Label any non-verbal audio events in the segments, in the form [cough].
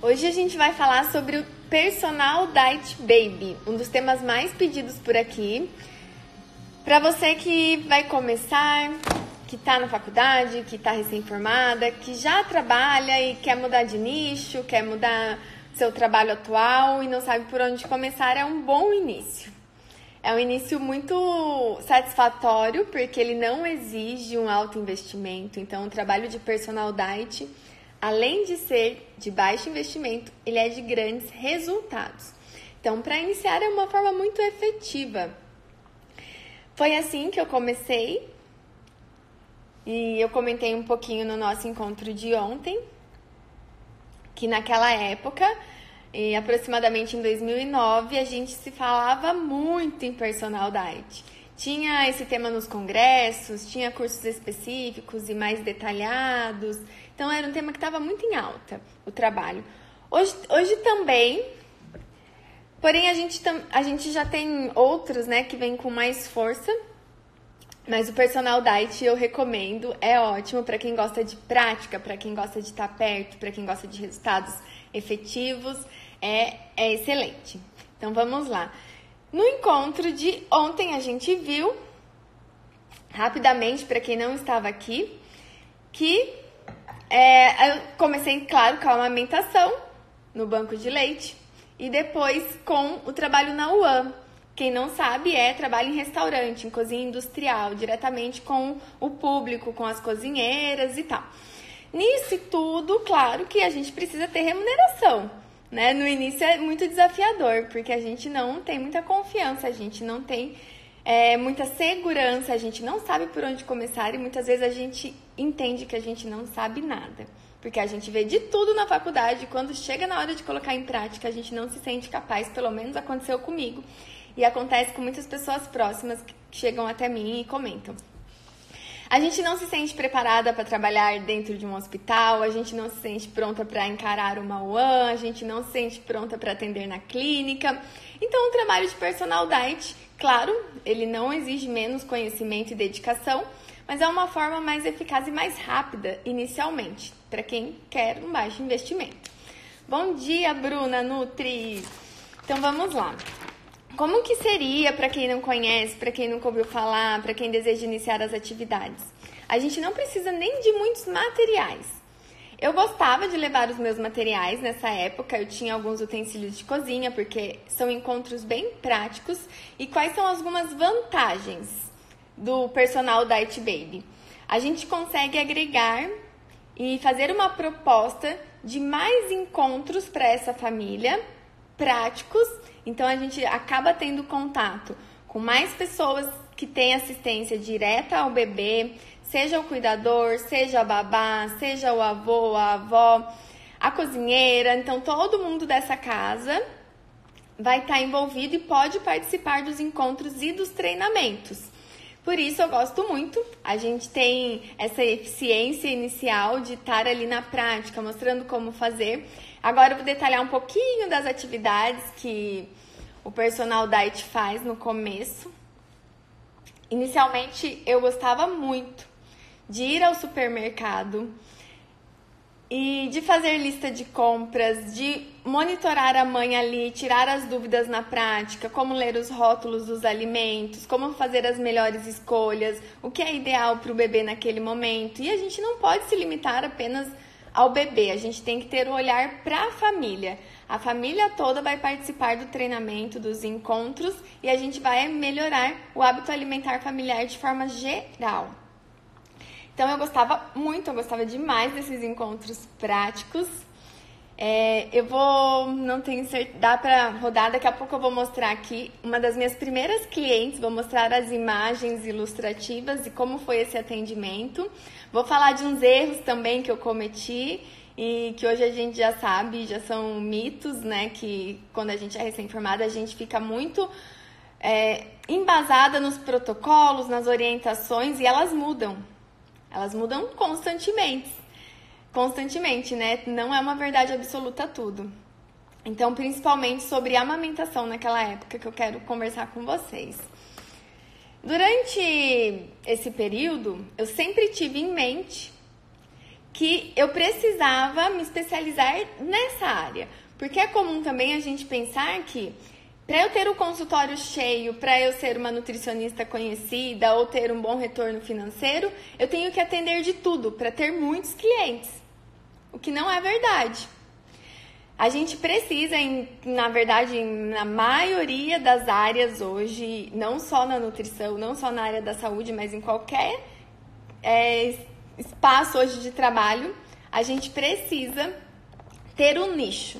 Hoje a gente vai falar sobre o Personal Diet Baby, um dos temas mais pedidos por aqui. Para você que vai começar, que está na faculdade, que está recém-formada, que já trabalha e quer mudar de nicho, quer mudar seu trabalho atual e não sabe por onde começar, é um bom início. É um início muito satisfatório, porque ele não exige um alto investimento. Então, o trabalho de personal diet, além de ser de baixo investimento, ele é de grandes resultados. Então, para iniciar, é uma forma muito efetiva. Foi assim que eu comecei e eu comentei um pouquinho no nosso encontro de ontem, que naquela época, aproximadamente em 2009, a gente se falava muito em personal diet. Tinha esse tema nos congressos, tinha cursos específicos e mais detalhados. Então era um tema que estava muito em alta, o trabalho. Hoje, hoje também, porém a gente, a gente já tem outros né, que vêm com mais força mas o personal diet eu recomendo, é ótimo para quem gosta de prática, para quem gosta de estar perto, para quem gosta de resultados efetivos, é, é excelente. Então vamos lá. No encontro de ontem a gente viu, rapidamente, para quem não estava aqui, que é, eu comecei, claro, com a amamentação no banco de leite e depois com o trabalho na UAM quem não sabe é trabalho em restaurante, em cozinha industrial, diretamente com o público, com as cozinheiras e tal. Nisso tudo, claro que a gente precisa ter remuneração. Né? No início é muito desafiador, porque a gente não tem muita confiança, a gente não tem é, muita segurança, a gente não sabe por onde começar e muitas vezes a gente entende que a gente não sabe nada. Porque a gente vê de tudo na faculdade, e quando chega na hora de colocar em prática, a gente não se sente capaz, pelo menos aconteceu comigo. E acontece com muitas pessoas próximas que chegam até mim e comentam. A gente não se sente preparada para trabalhar dentro de um hospital, a gente não se sente pronta para encarar uma UAN, a gente não se sente pronta para atender na clínica. Então, o trabalho de personal diet, claro, ele não exige menos conhecimento e dedicação, mas é uma forma mais eficaz e mais rápida inicialmente, para quem quer um baixo investimento. Bom dia, Bruna Nutri! Então vamos lá. Como que seria para quem não conhece, para quem nunca ouviu falar, para quem deseja iniciar as atividades? A gente não precisa nem de muitos materiais. Eu gostava de levar os meus materiais nessa época, eu tinha alguns utensílios de cozinha, porque são encontros bem práticos. E quais são algumas vantagens do personal Diet Baby? A gente consegue agregar e fazer uma proposta de mais encontros para essa família, práticos então a gente acaba tendo contato com mais pessoas que têm assistência direta ao bebê, seja o cuidador, seja a babá, seja o avô, a avó, a cozinheira. Então todo mundo dessa casa vai estar envolvido e pode participar dos encontros e dos treinamentos. Por isso eu gosto muito. A gente tem essa eficiência inicial de estar ali na prática, mostrando como fazer. Agora eu vou detalhar um pouquinho das atividades que o personal diet faz no começo. Inicialmente eu gostava muito de ir ao supermercado e de fazer lista de compras, de monitorar a mãe ali, tirar as dúvidas na prática, como ler os rótulos dos alimentos, como fazer as melhores escolhas, o que é ideal para o bebê naquele momento. E a gente não pode se limitar apenas ao bebê, a gente tem que ter o um olhar para a família. A família toda vai participar do treinamento, dos encontros e a gente vai melhorar o hábito alimentar familiar de forma geral. Então eu gostava muito, eu gostava demais desses encontros práticos. É, eu vou, não tenho certeza, dá para rodar, daqui a pouco eu vou mostrar aqui uma das minhas primeiras clientes, vou mostrar as imagens ilustrativas e como foi esse atendimento. Vou falar de uns erros também que eu cometi e que hoje a gente já sabe, já são mitos, né? Que quando a gente é recém-formada, a gente fica muito é, embasada nos protocolos, nas orientações e elas mudam. Elas mudam constantemente. Constantemente, né? Não é uma verdade absoluta tudo. Então, principalmente sobre amamentação naquela época que eu quero conversar com vocês. Durante esse período, eu sempre tive em mente que eu precisava me especializar nessa área. Porque é comum também a gente pensar que para eu ter o consultório cheio, para eu ser uma nutricionista conhecida ou ter um bom retorno financeiro, eu tenho que atender de tudo para ter muitos clientes. O que não é verdade. A gente precisa, em, na verdade, na maioria das áreas hoje, não só na nutrição, não só na área da saúde, mas em qualquer é, espaço hoje de trabalho, a gente precisa ter um nicho.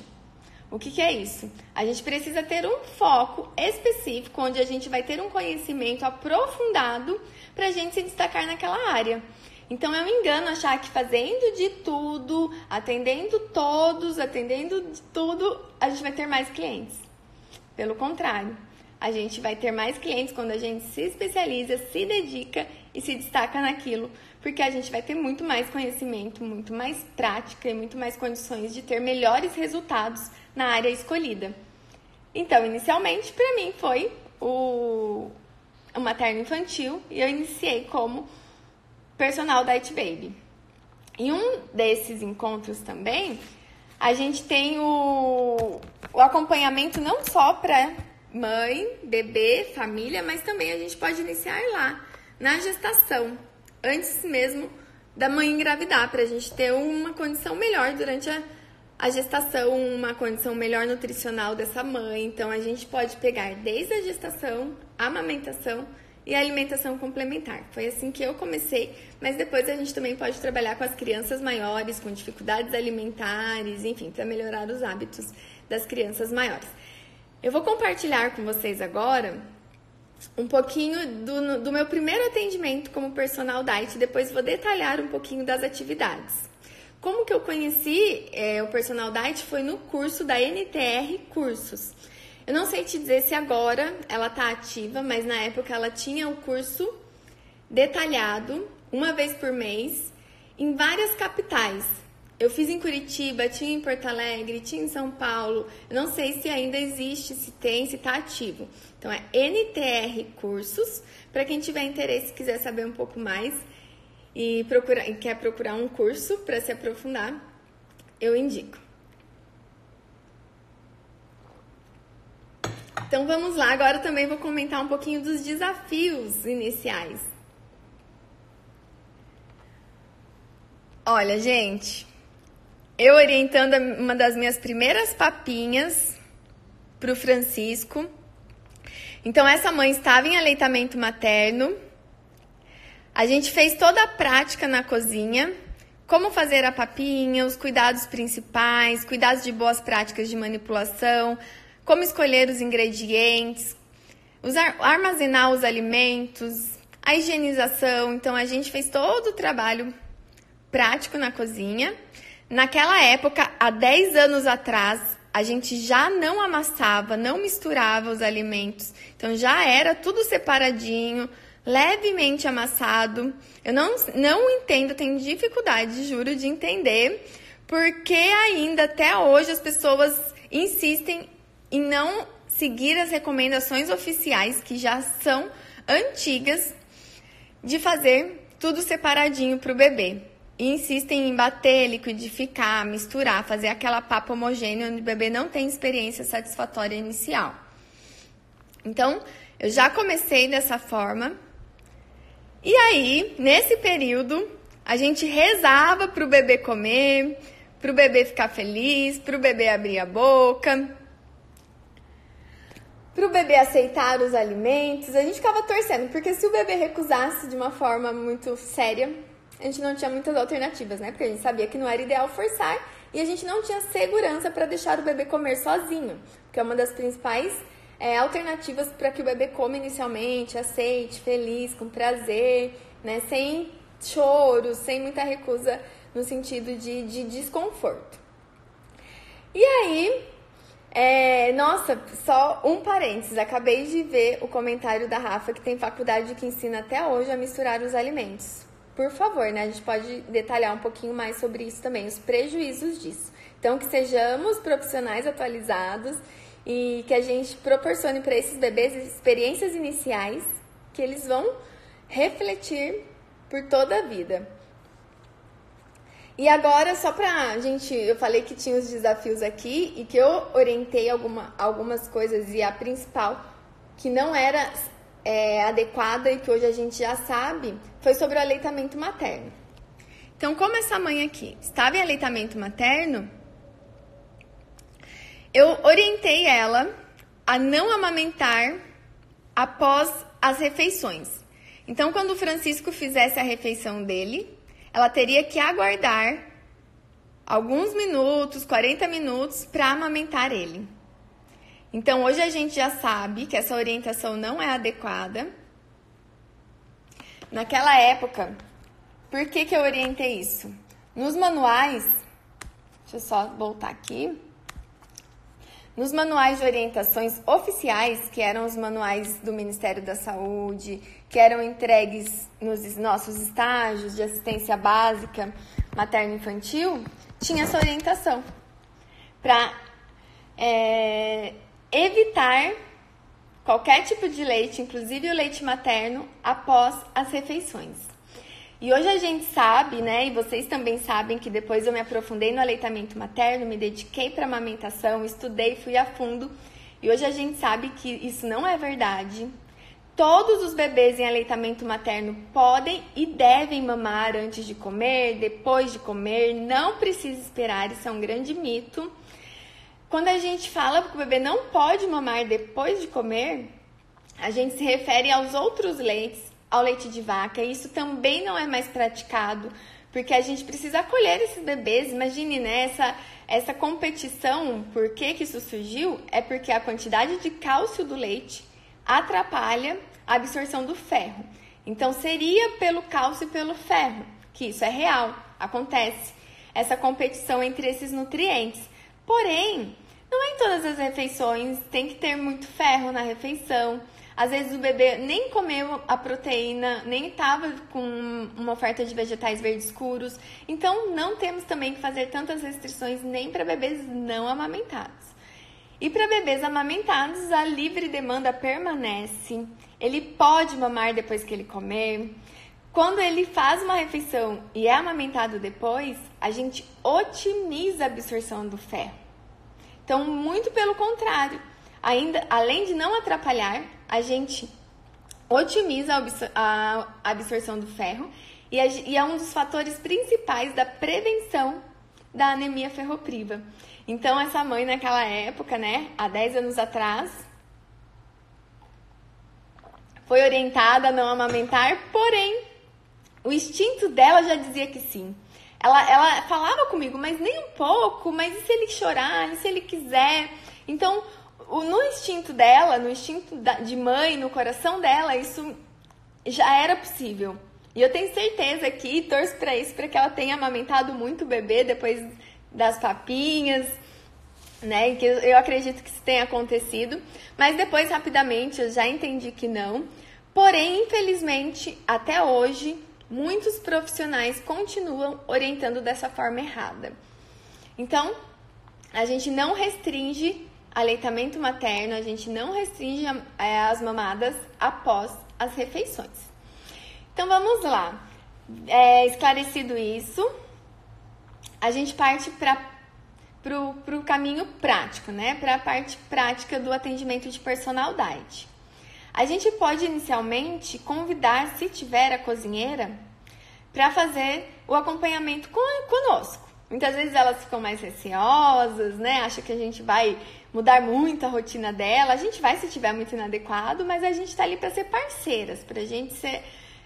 O que, que, é isso? A gente precisa ter um foco específico, onde a gente vai ter um conhecimento aprofundado para a gente se destacar naquela área. Então é um engano achar que fazendo de tudo, atendendo todos, atendendo de tudo, a gente vai ter mais clientes. Pelo contrário, a gente vai ter mais clientes quando a gente se especializa, se dedica e se destaca naquilo, porque a gente vai ter muito mais conhecimento, muito mais prática e muito mais condições de ter melhores resultados na área escolhida. Então, inicialmente, para mim foi o, o materno infantil e eu iniciei como personal Diet Baby. Em um desses encontros também, a gente tem o, o acompanhamento não só para mãe, bebê, família, mas também a gente pode iniciar lá, na gestação, antes mesmo da mãe engravidar, para a gente ter uma condição melhor durante a, a gestação, uma condição melhor nutricional dessa mãe. Então, a gente pode pegar desde a gestação, a amamentação e a alimentação complementar. Foi assim que eu comecei, mas depois a gente também pode trabalhar com as crianças maiores, com dificuldades alimentares, enfim, para melhorar os hábitos das crianças maiores. Eu vou compartilhar com vocês agora um pouquinho do, do meu primeiro atendimento como personal diet, depois vou detalhar um pouquinho das atividades. Como que eu conheci é, o personal diet foi no curso da NTR Cursos. Eu não sei te dizer se agora ela está ativa, mas na época ela tinha o um curso detalhado, uma vez por mês, em várias capitais. Eu fiz em Curitiba, tinha em Porto Alegre, tinha em São Paulo. Eu não sei se ainda existe, se tem, se está ativo. Então é NTR Cursos. Para quem tiver interesse, quiser saber um pouco mais e procura, quer procurar um curso para se aprofundar, eu indico. Então vamos lá, agora também vou comentar um pouquinho dos desafios iniciais. Olha, gente, eu orientando uma das minhas primeiras papinhas para o Francisco. Então, essa mãe estava em aleitamento materno. A gente fez toda a prática na cozinha, como fazer a papinha, os cuidados principais, cuidados de boas práticas de manipulação, como escolher os ingredientes, usar, armazenar os alimentos, a higienização. Então a gente fez todo o trabalho prático na cozinha. Naquela época, há 10 anos atrás, a gente já não amassava, não misturava os alimentos. Então já era tudo separadinho, levemente amassado. Eu não, não entendo, tenho dificuldade, juro, de entender porque ainda até hoje as pessoas insistem e não seguir as recomendações oficiais que já são antigas de fazer tudo separadinho para o bebê. E insistem em bater, liquidificar, misturar, fazer aquela papa homogênea onde o bebê não tem experiência satisfatória inicial. Então, eu já comecei dessa forma. E aí, nesse período, a gente rezava para o bebê comer, para o bebê ficar feliz, para o bebê abrir a boca para o bebê aceitar os alimentos, a gente ficava torcendo, porque se o bebê recusasse de uma forma muito séria, a gente não tinha muitas alternativas, né? Porque a gente sabia que não era ideal forçar e a gente não tinha segurança para deixar o bebê comer sozinho, que é uma das principais é, alternativas para que o bebê coma inicialmente, aceite, feliz, com prazer, né? Sem choro, sem muita recusa no sentido de, de desconforto. E aí, é, nossa, só um parênteses. Acabei de ver o comentário da Rafa que tem faculdade que ensina até hoje a misturar os alimentos. Por favor, né? A gente pode detalhar um pouquinho mais sobre isso também, os prejuízos disso. Então, que sejamos profissionais atualizados e que a gente proporcione para esses bebês experiências iniciais que eles vão refletir por toda a vida. E agora, só pra gente, eu falei que tinha os desafios aqui e que eu orientei alguma, algumas coisas e a principal que não era é, adequada e que hoje a gente já sabe foi sobre o aleitamento materno. Então, como essa mãe aqui estava em aleitamento materno, eu orientei ela a não amamentar após as refeições. Então, quando o Francisco fizesse a refeição dele, ela teria que aguardar alguns minutos, 40 minutos, para amamentar ele. Então, hoje a gente já sabe que essa orientação não é adequada. Naquela época, por que, que eu orientei isso? Nos manuais, deixa eu só voltar aqui. Nos manuais de orientações oficiais, que eram os manuais do Ministério da Saúde, que eram entregues nos nossos estágios de assistência básica materno-infantil, tinha essa orientação para é, evitar qualquer tipo de leite, inclusive o leite materno, após as refeições. E hoje a gente sabe, né, e vocês também sabem que depois eu me aprofundei no aleitamento materno, me dediquei para amamentação, estudei, fui a fundo. E hoje a gente sabe que isso não é verdade. Todos os bebês em aleitamento materno podem e devem mamar antes de comer, depois de comer, não precisa esperar, isso é um grande mito. Quando a gente fala que o bebê não pode mamar depois de comer, a gente se refere aos outros leites ao leite de vaca. Isso também não é mais praticado, porque a gente precisa acolher esses bebês. Imagine, né, essa, essa competição, por que, que isso surgiu? É porque a quantidade de cálcio do leite atrapalha a absorção do ferro. Então, seria pelo cálcio e pelo ferro, que isso é real, acontece, essa competição entre esses nutrientes. Porém, não é em todas as refeições, tem que ter muito ferro na refeição. Às vezes o bebê nem comeu a proteína, nem estava com uma oferta de vegetais verdes escuros. Então não temos também que fazer tantas restrições nem para bebês não amamentados. E para bebês amamentados, a livre demanda permanece. Ele pode mamar depois que ele comer. Quando ele faz uma refeição e é amamentado depois, a gente otimiza a absorção do ferro. Então, muito pelo contrário, ainda além de não atrapalhar, a gente otimiza a absorção do ferro e é um dos fatores principais da prevenção da anemia ferropriva. Então, essa mãe naquela época, né, há 10 anos atrás, foi orientada a não amamentar, porém, o instinto dela já dizia que sim. Ela, ela falava comigo, mas nem um pouco, mas e se ele chorar, e se ele quiser? Então, no instinto dela, no instinto de mãe, no coração dela, isso já era possível. E eu tenho certeza aqui, torço para isso, para que ela tenha amamentado muito o bebê depois das papinhas, né? Que eu acredito que isso tenha acontecido. Mas depois, rapidamente, eu já entendi que não. Porém, infelizmente, até hoje, muitos profissionais continuam orientando dessa forma errada. Então, a gente não restringe aleitamento materno, a gente não restringe é, as mamadas após as refeições. Então vamos lá. É, esclarecido isso, a gente parte para o caminho prático, né? Para a parte prática do atendimento de personal diet. A gente pode inicialmente convidar, se tiver a cozinheira, para fazer o acompanhamento conosco. Muitas vezes elas ficam mais receosas, né? Acha que a gente vai mudar muito a rotina dela. A gente vai se tiver muito inadequado, mas a gente tá ali para ser parceiras, pra gente ser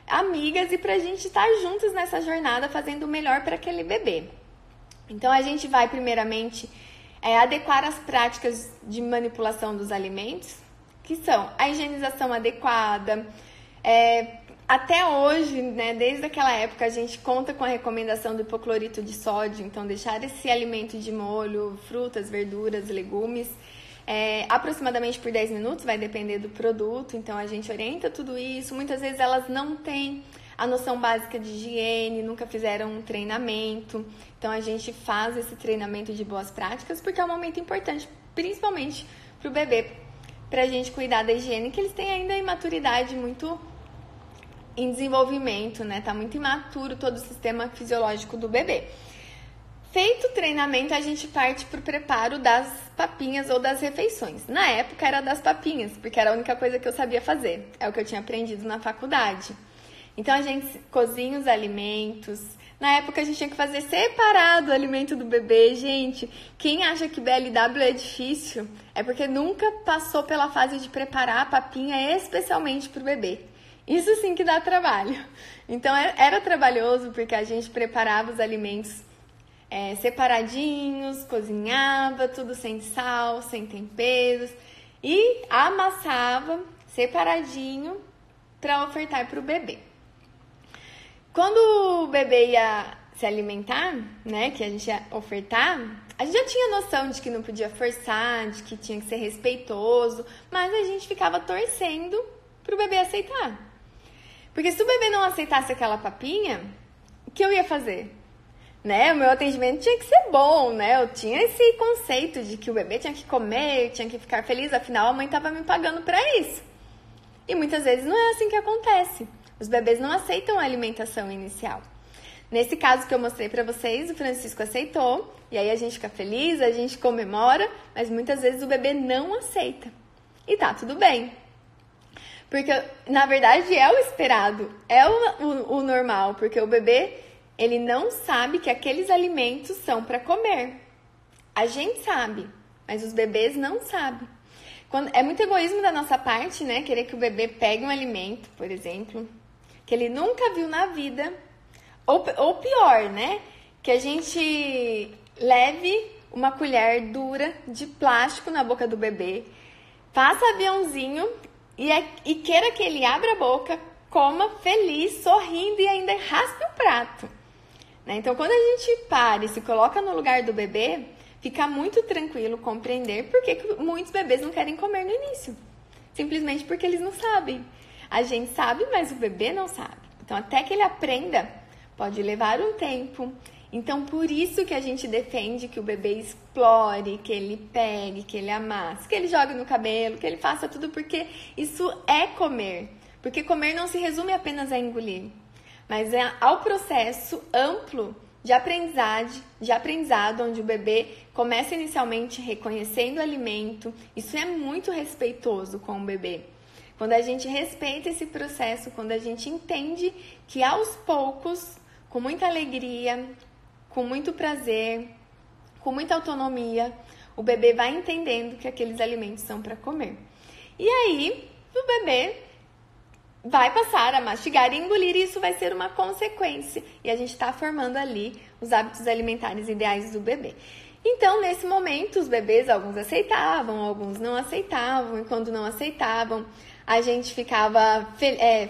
amigas e pra gente estar juntas nessa jornada fazendo o melhor para aquele bebê. Então a gente vai primeiramente é, adequar as práticas de manipulação dos alimentos, que são a higienização adequada, é, até hoje, né, desde aquela época, a gente conta com a recomendação do hipoclorito de sódio, então deixar esse alimento de molho, frutas, verduras, legumes, é, aproximadamente por 10 minutos, vai depender do produto, então a gente orienta tudo isso. Muitas vezes elas não têm a noção básica de higiene, nunca fizeram um treinamento, então a gente faz esse treinamento de boas práticas porque é um momento importante, principalmente para o bebê, para a gente cuidar da higiene, que eles têm ainda imaturidade muito em desenvolvimento, né? Tá muito imaturo todo o sistema fisiológico do bebê. Feito o treinamento, a gente parte para o preparo das papinhas ou das refeições. Na época era das papinhas, porque era a única coisa que eu sabia fazer. É o que eu tinha aprendido na faculdade. Então a gente cozinha os alimentos. Na época a gente tinha que fazer separado o alimento do bebê. Gente, quem acha que BLW é difícil é porque nunca passou pela fase de preparar a papinha especialmente para o bebê. Isso sim que dá trabalho. Então era trabalhoso porque a gente preparava os alimentos é, separadinhos, cozinhava tudo sem sal, sem temperos e amassava separadinho para ofertar para o bebê. Quando o bebê ia se alimentar, né, que a gente ia ofertar, a gente já tinha noção de que não podia forçar, de que tinha que ser respeitoso, mas a gente ficava torcendo para o bebê aceitar. Porque se o bebê não aceitasse aquela papinha, o que eu ia fazer? Né? O meu atendimento tinha que ser bom, né? Eu tinha esse conceito de que o bebê tinha que comer, tinha que ficar feliz, afinal a mãe estava me pagando para isso. E muitas vezes não é assim que acontece. Os bebês não aceitam a alimentação inicial. Nesse caso que eu mostrei para vocês, o Francisco aceitou, e aí a gente fica feliz, a gente comemora, mas muitas vezes o bebê não aceita. E tá tudo bem. Porque, na verdade, é o esperado, é o, o, o normal, porque o bebê, ele não sabe que aqueles alimentos são para comer. A gente sabe, mas os bebês não sabem. Quando, é muito egoísmo da nossa parte, né? Querer que o bebê pegue um alimento, por exemplo, que ele nunca viu na vida, ou, ou pior, né? Que a gente leve uma colher dura de plástico na boca do bebê, faça aviãozinho e, é, e queira que ele abra a boca, coma feliz, sorrindo e ainda raspe o prato. Né? Então, quando a gente para e se coloca no lugar do bebê, fica muito tranquilo compreender por que muitos bebês não querem comer no início. Simplesmente porque eles não sabem. A gente sabe, mas o bebê não sabe. Então, até que ele aprenda, pode levar um tempo. Então, por isso que a gente defende que o bebê explore, que ele pegue, que ele amasse, que ele jogue no cabelo, que ele faça tudo, porque isso é comer. Porque comer não se resume apenas a engolir, mas é ao processo amplo de aprendizagem, de aprendizado, onde o bebê começa inicialmente reconhecendo o alimento. Isso é muito respeitoso com o bebê. Quando a gente respeita esse processo, quando a gente entende que aos poucos, com muita alegria, com muito prazer, com muita autonomia, o bebê vai entendendo que aqueles alimentos são para comer. E aí, o bebê vai passar a mastigar e engolir, e isso vai ser uma consequência. E a gente está formando ali os hábitos alimentares ideais do bebê. Então, nesse momento, os bebês, alguns aceitavam, alguns não aceitavam, e quando não aceitavam, a gente ficava é,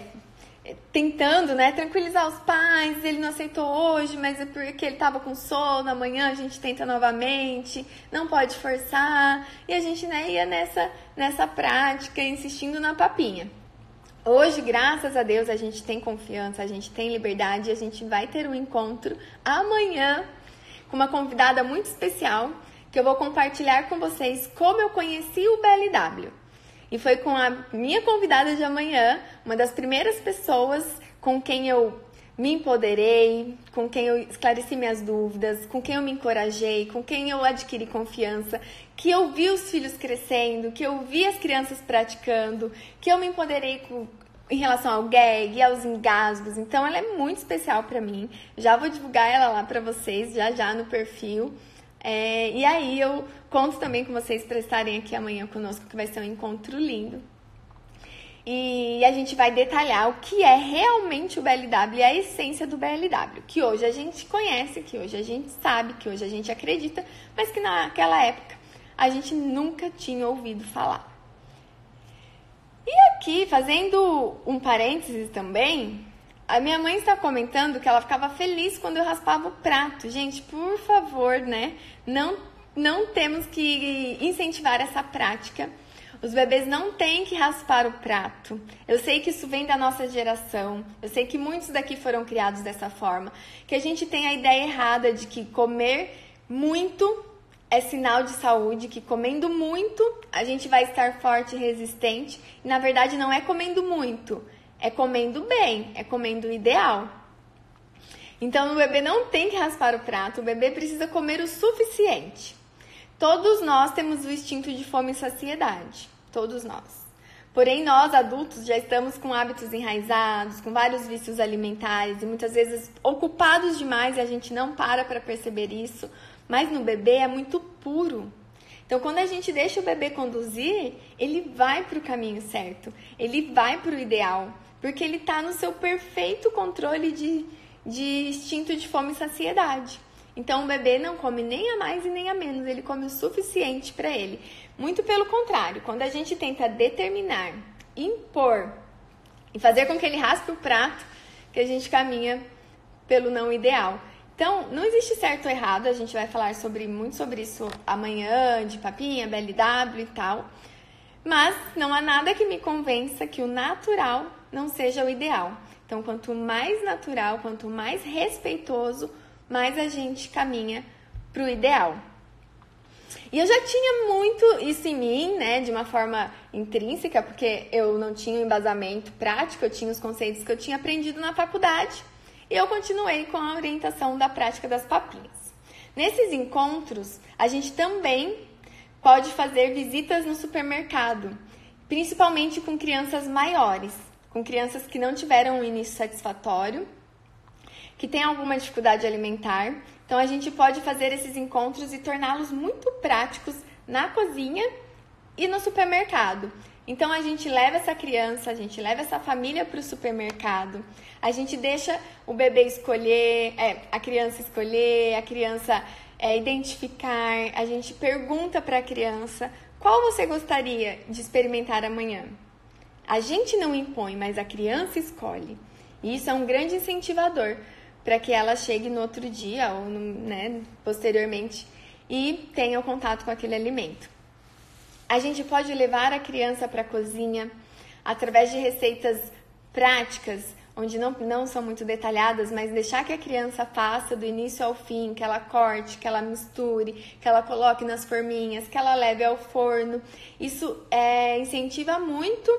tentando, né, tranquilizar os pais. Ele não aceitou hoje, mas é porque ele estava com sono. Amanhã a gente tenta novamente. Não pode forçar. E a gente né, ia nessa, nessa prática, insistindo na papinha. Hoje, graças a Deus, a gente tem confiança, a gente tem liberdade e a gente vai ter um encontro amanhã com uma convidada muito especial que eu vou compartilhar com vocês como eu conheci o BLW. E foi com a minha convidada de amanhã, uma das primeiras pessoas com quem eu me empoderei, com quem eu esclareci minhas dúvidas, com quem eu me encorajei, com quem eu adquiri confiança, que eu vi os filhos crescendo, que eu vi as crianças praticando, que eu me empoderei com, em relação ao gag aos engasgos. Então ela é muito especial para mim. Já vou divulgar ela lá para vocês já já no perfil. É, e aí eu conto também com vocês para estarem aqui amanhã conosco, que vai ser um encontro lindo. E a gente vai detalhar o que é realmente o BLW e a essência do BLW, que hoje a gente conhece, que hoje a gente sabe, que hoje a gente acredita, mas que naquela época a gente nunca tinha ouvido falar. E aqui, fazendo um parênteses também, a minha mãe está comentando que ela ficava feliz quando eu raspava o prato. Gente, por favor, né? Não, não temos que incentivar essa prática. Os bebês não têm que raspar o prato. Eu sei que isso vem da nossa geração. Eu sei que muitos daqui foram criados dessa forma. Que a gente tem a ideia errada de que comer muito é sinal de saúde, que comendo muito a gente vai estar forte e resistente. E na verdade não é comendo muito, é comendo bem, é comendo ideal. Então o bebê não tem que raspar o prato, o bebê precisa comer o suficiente. Todos nós temos o instinto de fome e saciedade, todos nós. Porém, nós adultos já estamos com hábitos enraizados, com vários vícios alimentares e muitas vezes ocupados demais e a gente não para para perceber isso. Mas no bebê é muito puro. Então, quando a gente deixa o bebê conduzir, ele vai para o caminho certo, ele vai para o ideal, porque ele está no seu perfeito controle de, de instinto de fome e saciedade. Então, o bebê não come nem a mais e nem a menos, ele come o suficiente para ele. Muito pelo contrário, quando a gente tenta determinar, impor e fazer com que ele raspe o prato, que a gente caminha pelo não ideal. Então, não existe certo ou errado, a gente vai falar sobre muito sobre isso amanhã, de papinha, BLW e tal. Mas não há nada que me convença que o natural não seja o ideal. Então, quanto mais natural, quanto mais respeitoso, mais a gente caminha para o ideal. E eu já tinha muito isso em mim, né, de uma forma intrínseca, porque eu não tinha embasamento prático, eu tinha os conceitos que eu tinha aprendido na faculdade, e eu continuei com a orientação da prática das papinhas. Nesses encontros, a gente também pode fazer visitas no supermercado, principalmente com crianças maiores, com crianças que não tiveram um início satisfatório, que têm alguma dificuldade alimentar então a gente pode fazer esses encontros e torná-los muito práticos na cozinha e no supermercado. Então a gente leva essa criança, a gente leva essa família para o supermercado, a gente deixa o bebê escolher, é, a criança escolher, a criança é, identificar, a gente pergunta para a criança qual você gostaria de experimentar amanhã. A gente não impõe, mas a criança escolhe. E isso é um grande incentivador para que ela chegue no outro dia ou no, né, posteriormente e tenha o contato com aquele alimento. A gente pode levar a criança para a cozinha através de receitas práticas, onde não, não são muito detalhadas, mas deixar que a criança faça do início ao fim, que ela corte, que ela misture, que ela coloque nas forminhas, que ela leve ao forno. Isso é, incentiva muito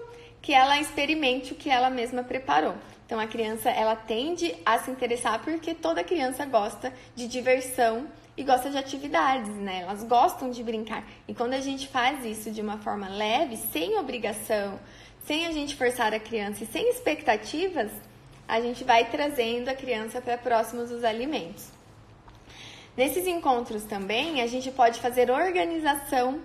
que ela experimente o que ela mesma preparou. Então a criança ela tende a se interessar porque toda criança gosta de diversão e gosta de atividades, né? Elas gostam de brincar. E quando a gente faz isso de uma forma leve, sem obrigação, sem a gente forçar a criança e sem expectativas, a gente vai trazendo a criança para próximos dos alimentos. Nesses encontros também, a gente pode fazer organização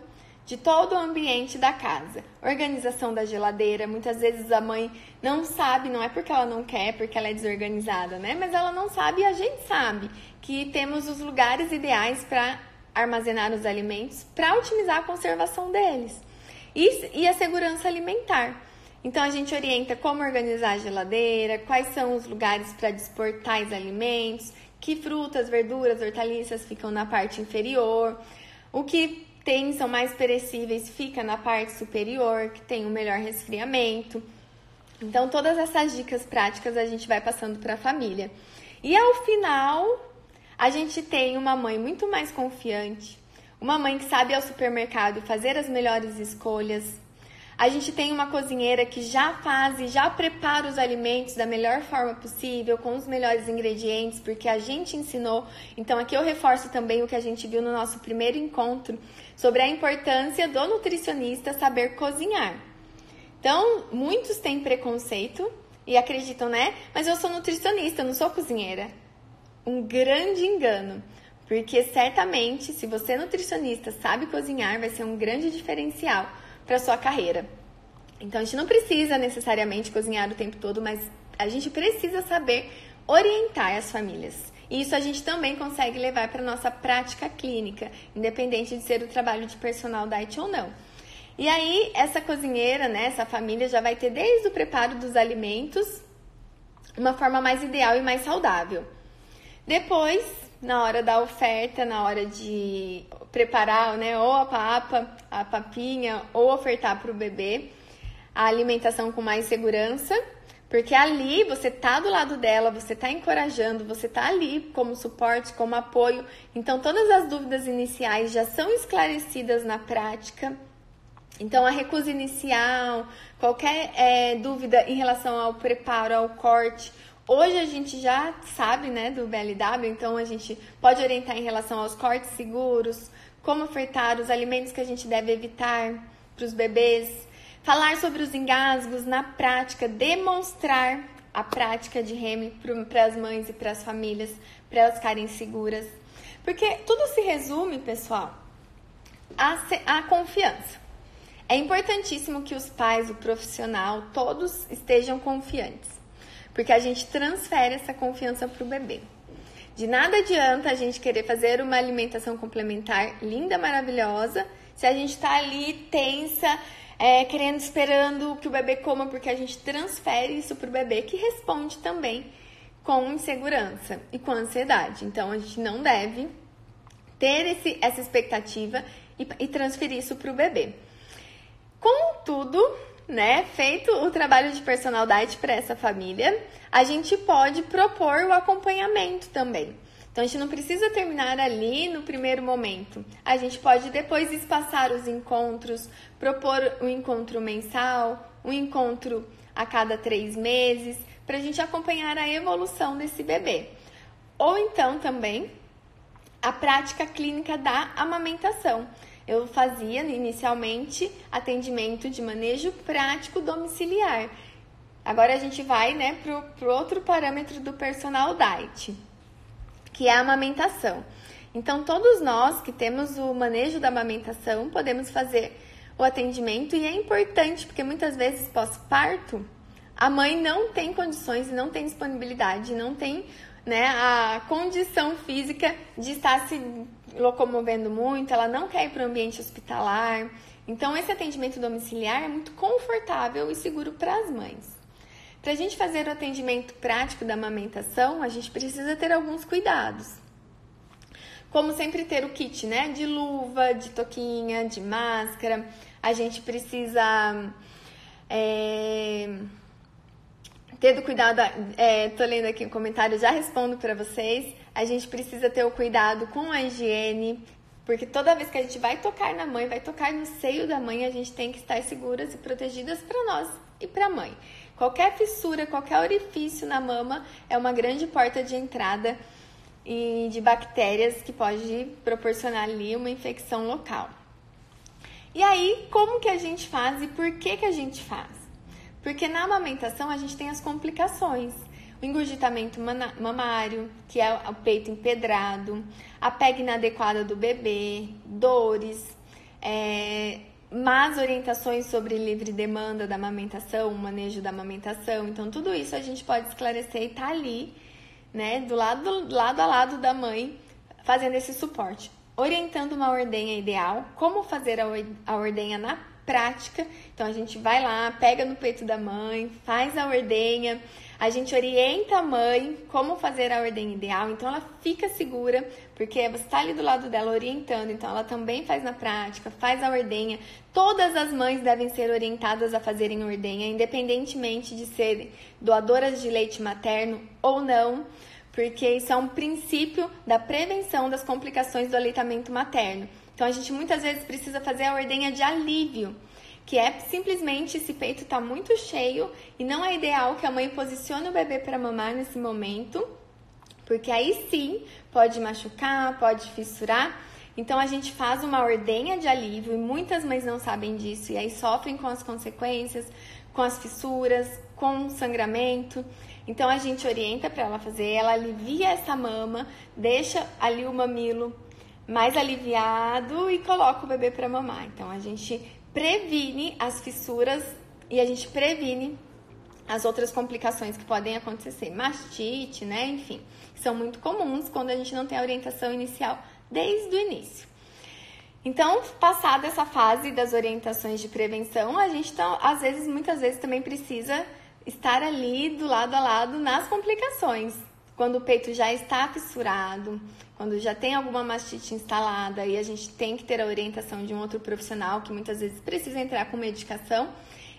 de todo o ambiente da casa. Organização da geladeira, muitas vezes a mãe não sabe, não é porque ela não quer, porque ela é desorganizada, né? Mas ela não sabe e a gente sabe que temos os lugares ideais para armazenar os alimentos para otimizar a conservação deles. E, e a segurança alimentar. Então a gente orienta como organizar a geladeira, quais são os lugares para dispor tais alimentos, que frutas, verduras, hortaliças ficam na parte inferior, o que tem, são mais perecíveis, fica na parte superior, que tem um melhor resfriamento. Então, todas essas dicas práticas a gente vai passando para a família. E ao final, a gente tem uma mãe muito mais confiante, uma mãe que sabe ir ao supermercado fazer as melhores escolhas, a gente tem uma cozinheira que já faz e já prepara os alimentos da melhor forma possível, com os melhores ingredientes, porque a gente ensinou. Então, aqui eu reforço também o que a gente viu no nosso primeiro encontro sobre a importância do nutricionista saber cozinhar. Então, muitos têm preconceito e acreditam, né? Mas eu sou nutricionista, eu não sou cozinheira. Um grande engano. Porque certamente, se você é nutricionista, sabe cozinhar, vai ser um grande diferencial para sua carreira. Então a gente não precisa necessariamente cozinhar o tempo todo, mas a gente precisa saber orientar as famílias. E isso a gente também consegue levar para nossa prática clínica, independente de ser o trabalho de personal diet ou não. E aí, essa cozinheira, né, essa família já vai ter desde o preparo dos alimentos uma forma mais ideal e mais saudável. Depois, na hora da oferta, na hora de preparar, né, ou a papa, a papinha, ou ofertar para o bebê a alimentação com mais segurança, porque ali você tá do lado dela, você tá encorajando, você tá ali como suporte, como apoio. Então todas as dúvidas iniciais já são esclarecidas na prática. Então a recusa inicial, qualquer é, dúvida em relação ao preparo, ao corte Hoje a gente já sabe, né, do BLW, então a gente pode orientar em relação aos cortes seguros, como ofertar os alimentos que a gente deve evitar para os bebês, falar sobre os engasgos na prática, demonstrar a prática de REM para as mães e para as famílias, para elas ficarem seguras. Porque tudo se resume, pessoal, a, a confiança. É importantíssimo que os pais, o profissional, todos estejam confiantes, porque a gente transfere essa confiança para o bebê. De nada adianta a gente querer fazer uma alimentação complementar linda, maravilhosa, se a gente está ali tensa, é, querendo, esperando que o bebê coma, porque a gente transfere isso para o bebê, que responde também com insegurança e com ansiedade. Então a gente não deve ter esse, essa expectativa e, e transferir isso para o bebê. Contudo, né, feito o trabalho de personal diet para essa família, a gente pode propor o acompanhamento também. Então a gente não precisa terminar ali no primeiro momento. A gente pode depois espaçar os encontros, propor um encontro mensal, um encontro a cada três meses, para a gente acompanhar a evolução desse bebê. Ou então também a prática clínica da amamentação. Eu fazia inicialmente atendimento de manejo prático domiciliar. Agora a gente vai né, para o outro parâmetro do personal diet, que é a amamentação. Então, todos nós que temos o manejo da amamentação podemos fazer o atendimento e é importante porque muitas vezes pós-parto a mãe não tem condições e não tem disponibilidade, não tem né, a condição física de estar se locomovendo muito, ela não quer ir para o ambiente hospitalar. Então, esse atendimento domiciliar é muito confortável e seguro para as mães. Para a gente fazer o atendimento prático da amamentação, a gente precisa ter alguns cuidados. Como sempre ter o kit, né? De luva, de toquinha, de máscara. A gente precisa é, ter o cuidado. É, tô lendo aqui o um comentário, já respondo para vocês. A gente precisa ter o cuidado com a higiene, porque toda vez que a gente vai tocar na mãe, vai tocar no seio da mãe, a gente tem que estar seguras e protegidas para nós e para a mãe. Qualquer fissura, qualquer orifício na mama é uma grande porta de entrada e de bactérias que pode proporcionar ali uma infecção local. E aí, como que a gente faz e por que que a gente faz? Porque na amamentação a gente tem as complicações. O engurgitamento mamário, que é o peito empedrado, a pega inadequada do bebê, dores, é, más orientações sobre livre demanda da amamentação, manejo da amamentação. Então, tudo isso a gente pode esclarecer e tá ali, né, do lado, lado a lado da mãe, fazendo esse suporte. Orientando uma ordenha ideal, como fazer a ordenha na prática. Então, a gente vai lá, pega no peito da mãe, faz a ordenha, a gente orienta a mãe como fazer a ordem ideal, então ela fica segura, porque você está ali do lado dela orientando, então ela também faz na prática, faz a ordenha. Todas as mães devem ser orientadas a fazerem ordenha, independentemente de serem doadoras de leite materno ou não, porque isso é um princípio da prevenção das complicações do aleitamento materno. Então a gente muitas vezes precisa fazer a ordenha de alívio que é simplesmente esse peito está muito cheio e não é ideal que a mãe posicione o bebê para mamar nesse momento, porque aí sim pode machucar, pode fissurar. Então a gente faz uma ordenha de alívio e muitas mães não sabem disso e aí sofrem com as consequências, com as fissuras, com o sangramento. Então a gente orienta para ela fazer, ela alivia essa mama, deixa ali o mamilo mais aliviado e coloca o bebê para mamar. Então a gente previne as fissuras e a gente previne as outras complicações que podem acontecer, mastite, né? Enfim, são muito comuns quando a gente não tem a orientação inicial desde o início. Então, passada essa fase das orientações de prevenção, a gente tá, às vezes, muitas vezes também precisa estar ali do lado a lado nas complicações. Quando o peito já está fissurado, quando já tem alguma mastite instalada e a gente tem que ter a orientação de um outro profissional que muitas vezes precisa entrar com medicação,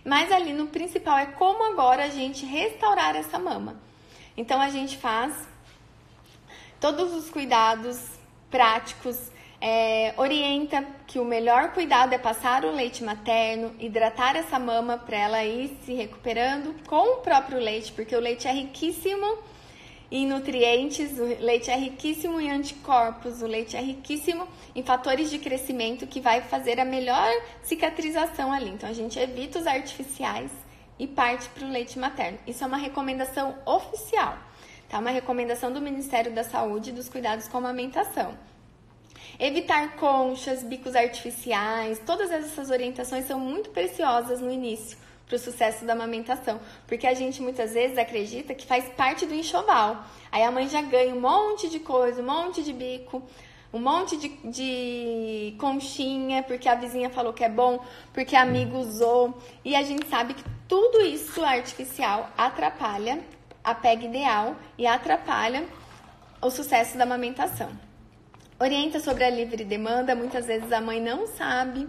mas ali no principal é como agora a gente restaurar essa mama. Então a gente faz todos os cuidados práticos, é, orienta que o melhor cuidado é passar o leite materno, hidratar essa mama para ela ir se recuperando com o próprio leite, porque o leite é riquíssimo em nutrientes, o leite é riquíssimo em anticorpos, o leite é riquíssimo em fatores de crescimento que vai fazer a melhor cicatrização ali. Então a gente evita os artificiais e parte para o leite materno. Isso é uma recomendação oficial, tá? Uma recomendação do Ministério da Saúde dos cuidados com a amamentação. Evitar conchas, bicos artificiais, todas essas orientações são muito preciosas no início para o sucesso da amamentação, porque a gente muitas vezes acredita que faz parte do enxoval. Aí a mãe já ganha um monte de coisa, um monte de bico, um monte de, de conchinha, porque a vizinha falou que é bom, porque amigo usou. E a gente sabe que tudo isso artificial atrapalha a pega ideal e atrapalha o sucesso da amamentação orienta sobre a livre demanda. Muitas vezes a mãe não sabe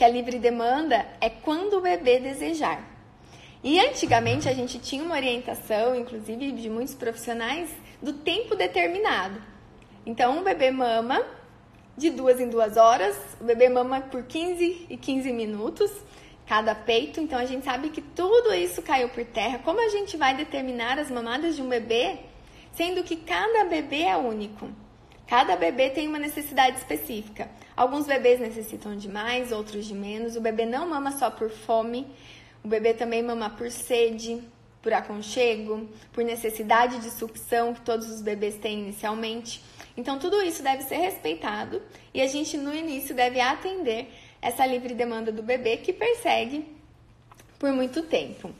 que a livre demanda é quando o bebê desejar. E antigamente a gente tinha uma orientação, inclusive de muitos profissionais, do tempo determinado. Então o bebê mama de duas em duas horas, o bebê mama por 15 e 15 minutos cada peito. Então a gente sabe que tudo isso caiu por terra. Como a gente vai determinar as mamadas de um bebê, sendo que cada bebê é único? Cada bebê tem uma necessidade específica. Alguns bebês necessitam de mais, outros de menos. O bebê não mama só por fome, o bebê também mama por sede, por aconchego, por necessidade de sucção que todos os bebês têm inicialmente. Então, tudo isso deve ser respeitado e a gente, no início, deve atender essa livre demanda do bebê que persegue por muito tempo.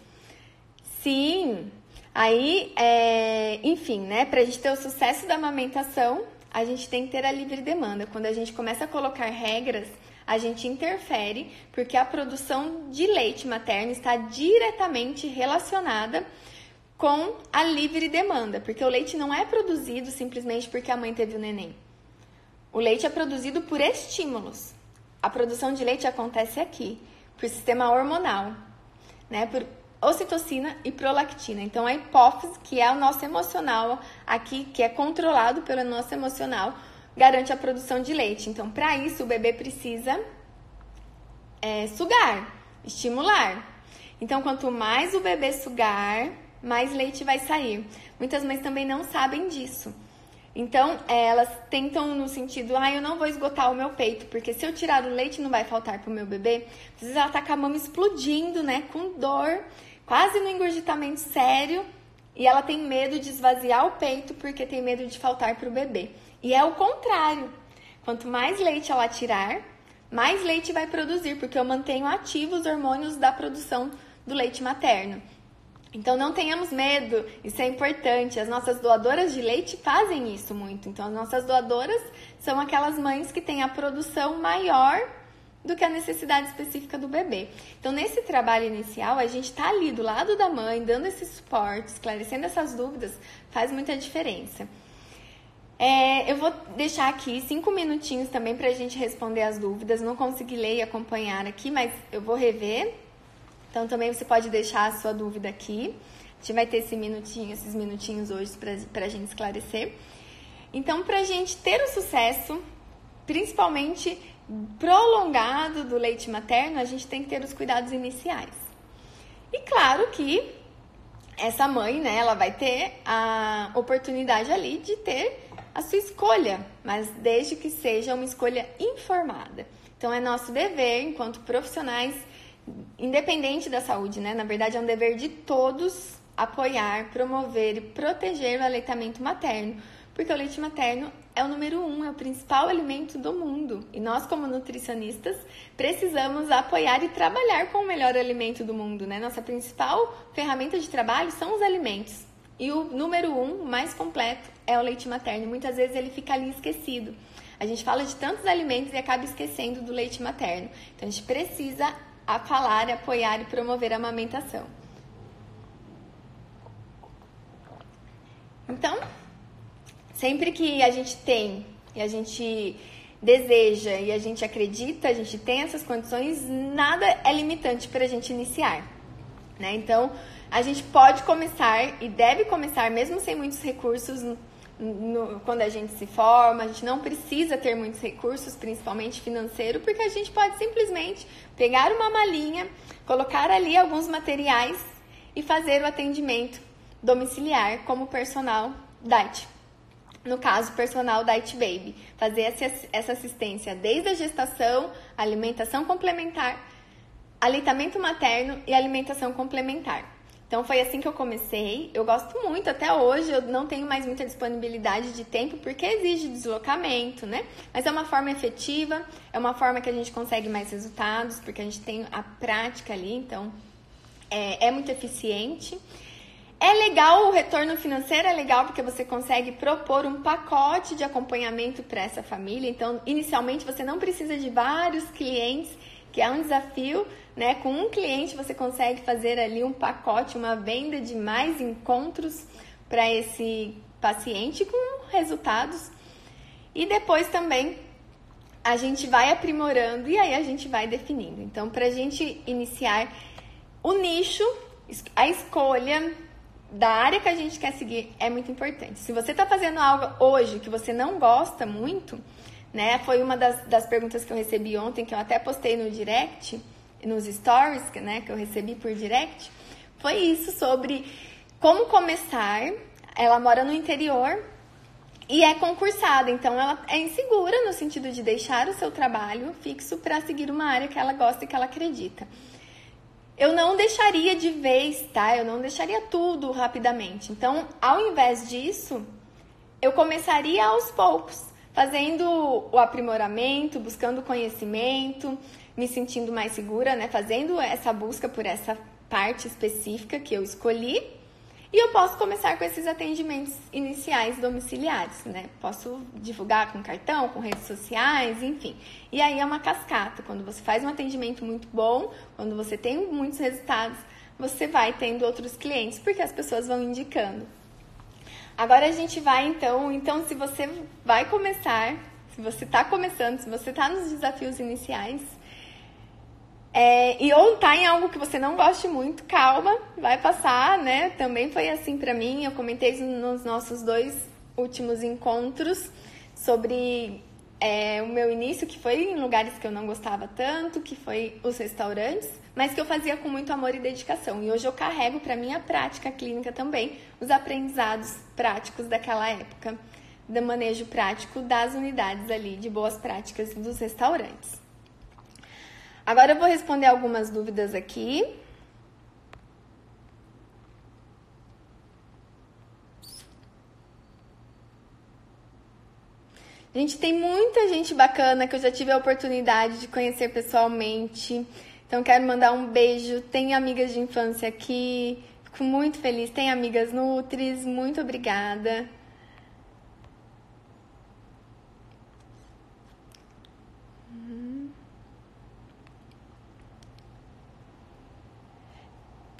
Sim, aí, é, enfim, né, para a gente ter o sucesso da amamentação, a gente tem que ter a livre demanda. Quando a gente começa a colocar regras, a gente interfere porque a produção de leite materno está diretamente relacionada com a livre demanda, porque o leite não é produzido simplesmente porque a mãe teve o neném. O leite é produzido por estímulos. A produção de leite acontece aqui, por sistema hormonal, né? Por ocitocina e prolactina. Então, a hipófise, que é o nosso emocional aqui, que é controlado pelo nosso emocional, garante a produção de leite. Então, para isso, o bebê precisa é, sugar, estimular. Então, quanto mais o bebê sugar, mais leite vai sair. Muitas mães também não sabem disso. Então, elas tentam no sentido, ah, eu não vou esgotar o meu peito, porque se eu tirar o leite não vai faltar pro meu bebê. Às vezes ela tá com a mama explodindo, né, com dor quase no engurgitamento sério e ela tem medo de esvaziar o peito porque tem medo de faltar para o bebê. E é o contrário. Quanto mais leite ela tirar, mais leite vai produzir, porque eu mantenho ativos os hormônios da produção do leite materno. Então não tenhamos medo, isso é importante. As nossas doadoras de leite fazem isso muito. Então as nossas doadoras são aquelas mães que têm a produção maior do que a necessidade específica do bebê. Então, nesse trabalho inicial, a gente está ali do lado da mãe, dando esse suporte, esclarecendo essas dúvidas, faz muita diferença. É, eu vou deixar aqui cinco minutinhos também para a gente responder as dúvidas. Não consegui ler e acompanhar aqui, mas eu vou rever. Então, também você pode deixar a sua dúvida aqui. A gente vai ter esse minutinho, esses minutinhos hoje para a gente esclarecer. Então, para a gente ter o sucesso, principalmente prolongado do leite materno, a gente tem que ter os cuidados iniciais. E claro que essa mãe, né, ela vai ter a oportunidade ali de ter a sua escolha, mas desde que seja uma escolha informada. Então é nosso dever, enquanto profissionais, independente da saúde, né? Na verdade, é um dever de todos apoiar, promover e proteger o aleitamento materno, porque o leite materno é o número um, é o principal alimento do mundo. E nós, como nutricionistas, precisamos apoiar e trabalhar com o melhor alimento do mundo, né? Nossa principal ferramenta de trabalho são os alimentos. E o número um, mais completo, é o leite materno. Muitas vezes ele fica ali esquecido. A gente fala de tantos alimentos e acaba esquecendo do leite materno. Então a gente precisa falar, apoiar e promover a amamentação. Então, Sempre que a gente tem e a gente deseja e a gente acredita, a gente tem essas condições, nada é limitante para a gente iniciar. Né? Então, a gente pode começar e deve começar, mesmo sem muitos recursos, no, quando a gente se forma, a gente não precisa ter muitos recursos, principalmente financeiro, porque a gente pode simplesmente pegar uma malinha, colocar ali alguns materiais e fazer o atendimento domiciliar como personal diet. No caso, personal diet baby, fazer essa assistência desde a gestação, alimentação complementar, aleitamento materno e alimentação complementar. Então foi assim que eu comecei. Eu gosto muito, até hoje eu não tenho mais muita disponibilidade de tempo porque exige deslocamento, né? Mas é uma forma efetiva, é uma forma que a gente consegue mais resultados, porque a gente tem a prática ali, então é, é muito eficiente. É legal o retorno financeiro, é legal porque você consegue propor um pacote de acompanhamento para essa família. Então, inicialmente você não precisa de vários clientes, que é um desafio, né? Com um cliente você consegue fazer ali um pacote, uma venda de mais encontros para esse paciente com resultados. E depois também a gente vai aprimorando e aí a gente vai definindo. Então, para a gente iniciar o nicho, a escolha da área que a gente quer seguir é muito importante. Se você está fazendo algo hoje que você não gosta muito, né? Foi uma das, das perguntas que eu recebi ontem, que eu até postei no direct nos stories, né, que eu recebi por direct, foi isso sobre como começar. Ela mora no interior e é concursada, então ela é insegura no sentido de deixar o seu trabalho fixo para seguir uma área que ela gosta e que ela acredita. Eu não deixaria de vez, tá? Eu não deixaria tudo rapidamente. Então, ao invés disso, eu começaria aos poucos, fazendo o aprimoramento, buscando conhecimento, me sentindo mais segura, né? Fazendo essa busca por essa parte específica que eu escolhi. E eu posso começar com esses atendimentos iniciais domiciliares, né? Posso divulgar com cartão, com redes sociais, enfim. E aí é uma cascata. Quando você faz um atendimento muito bom, quando você tem muitos resultados, você vai tendo outros clientes, porque as pessoas vão indicando. Agora a gente vai então, então se você vai começar, se você está começando, se você está nos desafios iniciais, é, e ou tá em algo que você não goste muito, calma, vai passar, né? Também foi assim para mim. Eu comentei nos nossos dois últimos encontros sobre é, o meu início, que foi em lugares que eu não gostava tanto, que foi os restaurantes, mas que eu fazia com muito amor e dedicação. E hoje eu carrego para minha prática clínica também os aprendizados práticos daquela época, do manejo prático das unidades ali de boas práticas dos restaurantes. Agora eu vou responder algumas dúvidas aqui. Gente, tem muita gente bacana que eu já tive a oportunidade de conhecer pessoalmente. Então, quero mandar um beijo. Tem amigas de infância aqui. Fico muito feliz. Tem amigas Nutris. Muito obrigada.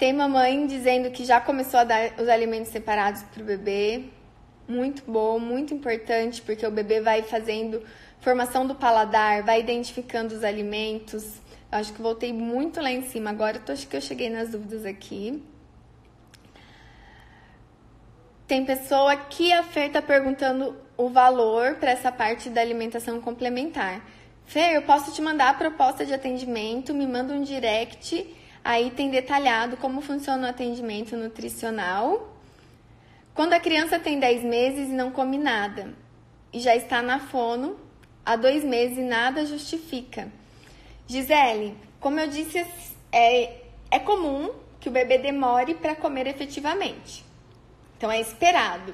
Tem mamãe dizendo que já começou a dar os alimentos separados para o bebê. Muito bom, muito importante, porque o bebê vai fazendo formação do paladar, vai identificando os alimentos. Eu acho que voltei muito lá em cima. Agora eu acho que eu cheguei nas dúvidas aqui. Tem pessoa que a Fer tá perguntando o valor para essa parte da alimentação complementar. Fer, eu posso te mandar a proposta de atendimento, me manda um direct Aí tem detalhado como funciona o atendimento nutricional. Quando a criança tem 10 meses e não come nada e já está na fono há dois meses e nada justifica. Gisele, como eu disse, é, é comum que o bebê demore para comer efetivamente. Então é esperado.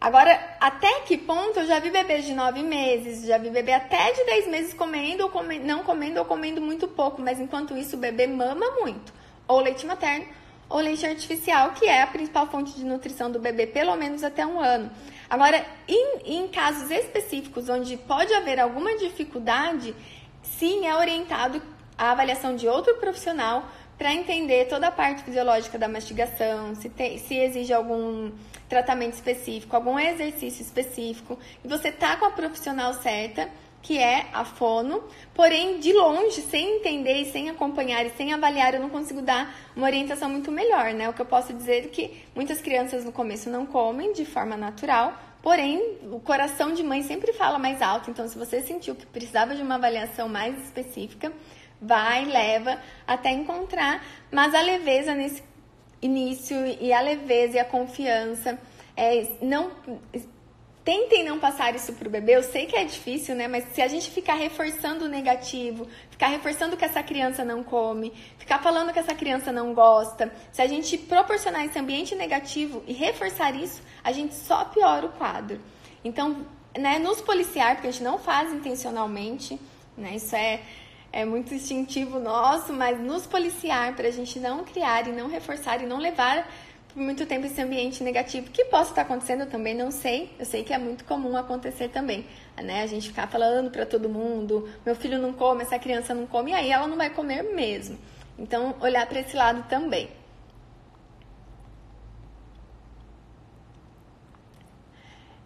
Agora, até que ponto eu já vi bebês de 9 meses, já vi bebê até de 10 meses comendo ou come, não comendo ou comendo muito pouco, mas enquanto isso o bebê mama muito. Ou leite materno ou leite artificial, que é a principal fonte de nutrição do bebê, pelo menos até um ano. Agora, em, em casos específicos onde pode haver alguma dificuldade, sim, é orientado a avaliação de outro profissional para entender toda a parte fisiológica da mastigação, se, se exige algum tratamento específico, algum exercício específico, e você tá com a profissional certa, que é a fono, porém de longe, sem entender e sem acompanhar e sem avaliar, eu não consigo dar uma orientação muito melhor, né? O que eu posso dizer é que muitas crianças no começo não comem de forma natural, Porém, o coração de mãe sempre fala mais alto. Então, se você sentiu que precisava de uma avaliação mais específica, vai, leva até encontrar. Mas a leveza nesse início e a leveza e a confiança, é, não tentem não passar isso pro bebê. Eu sei que é difícil, né? Mas se a gente ficar reforçando o negativo, ficar reforçando que essa criança não come, ficar falando que essa criança não gosta, se a gente proporcionar esse ambiente negativo e reforçar isso, a gente só piora o quadro. Então, né, nos policiar, porque a gente não faz intencionalmente, né? Isso é é muito instintivo nosso, mas nos policiar para a gente não criar e não reforçar e não levar por muito tempo esse ambiente negativo, que possa estar acontecendo, eu também não sei. Eu sei que é muito comum acontecer também, né? A gente ficar falando para todo mundo, meu filho não come, essa criança não come, e aí ela não vai comer mesmo. Então, olhar para esse lado também.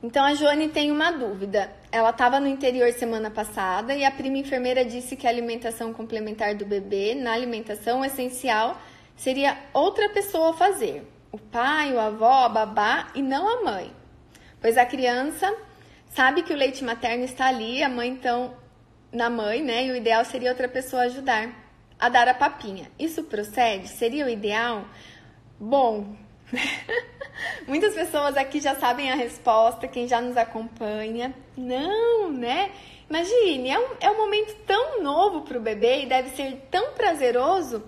Então a Joane tem uma dúvida. Ela estava no interior semana passada e a prima enfermeira disse que a alimentação complementar do bebê na alimentação essencial seria outra pessoa fazer o pai, o avó, a babá e não a mãe. Pois a criança sabe que o leite materno está ali, a mãe então na mãe, né? E o ideal seria outra pessoa ajudar a dar a papinha. Isso procede? Seria o ideal? Bom, [laughs] muitas pessoas aqui já sabem a resposta, quem já nos acompanha. Não, né? Imagine, é um, é um momento tão novo para o bebê e deve ser tão prazeroso.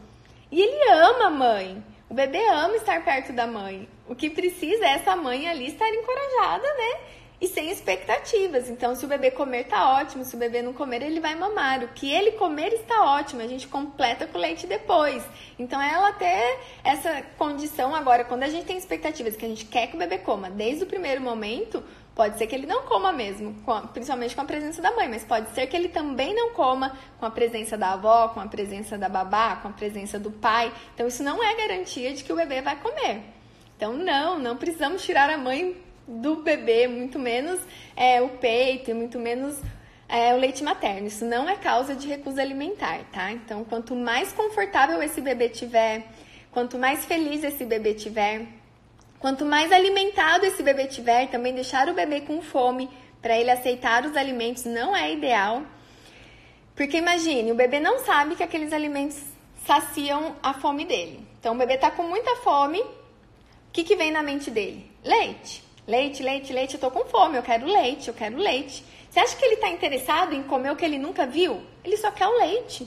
E ele ama a mãe. O bebê ama estar perto da mãe. O que precisa é essa mãe ali estar encorajada, né? E sem expectativas. Então, se o bebê comer, tá ótimo. Se o bebê não comer, ele vai mamar. O que ele comer está ótimo. A gente completa com leite depois. Então, ela ter essa condição agora, quando a gente tem expectativas que a gente quer que o bebê coma desde o primeiro momento, Pode ser que ele não coma mesmo, principalmente com a presença da mãe, mas pode ser que ele também não coma com a presença da avó, com a presença da babá, com a presença do pai. Então, isso não é garantia de que o bebê vai comer. Então, não, não precisamos tirar a mãe do bebê, muito menos é, o peito, muito menos é, o leite materno. Isso não é causa de recusa alimentar, tá? Então, quanto mais confortável esse bebê tiver, quanto mais feliz esse bebê tiver, Quanto mais alimentado esse bebê tiver, também deixar o bebê com fome para ele aceitar os alimentos não é ideal. Porque imagine, o bebê não sabe que aqueles alimentos saciam a fome dele. Então o bebê está com muita fome, o que, que vem na mente dele? Leite. Leite, leite, leite, eu tô com fome, eu quero leite, eu quero leite. Você acha que ele está interessado em comer o que ele nunca viu? Ele só quer o leite.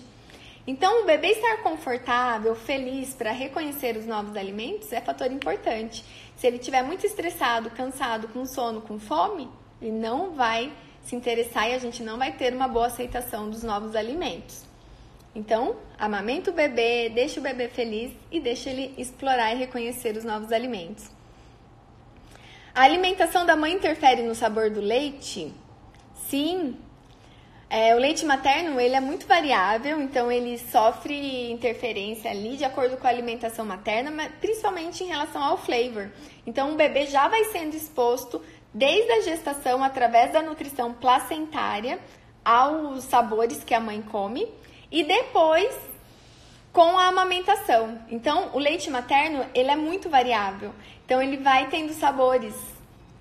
Então, o bebê estar confortável, feliz para reconhecer os novos alimentos é fator importante. Se ele estiver muito estressado, cansado, com sono, com fome, ele não vai se interessar e a gente não vai ter uma boa aceitação dos novos alimentos. Então, amamenta o bebê, deixa o bebê feliz e deixa ele explorar e reconhecer os novos alimentos. A alimentação da mãe interfere no sabor do leite? Sim, é, o leite materno ele é muito variável, então ele sofre interferência ali de acordo com a alimentação materna, mas principalmente em relação ao flavor. Então o bebê já vai sendo exposto desde a gestação através da nutrição placentária aos sabores que a mãe come e depois com a amamentação. Então o leite materno ele é muito variável. Então ele vai tendo sabores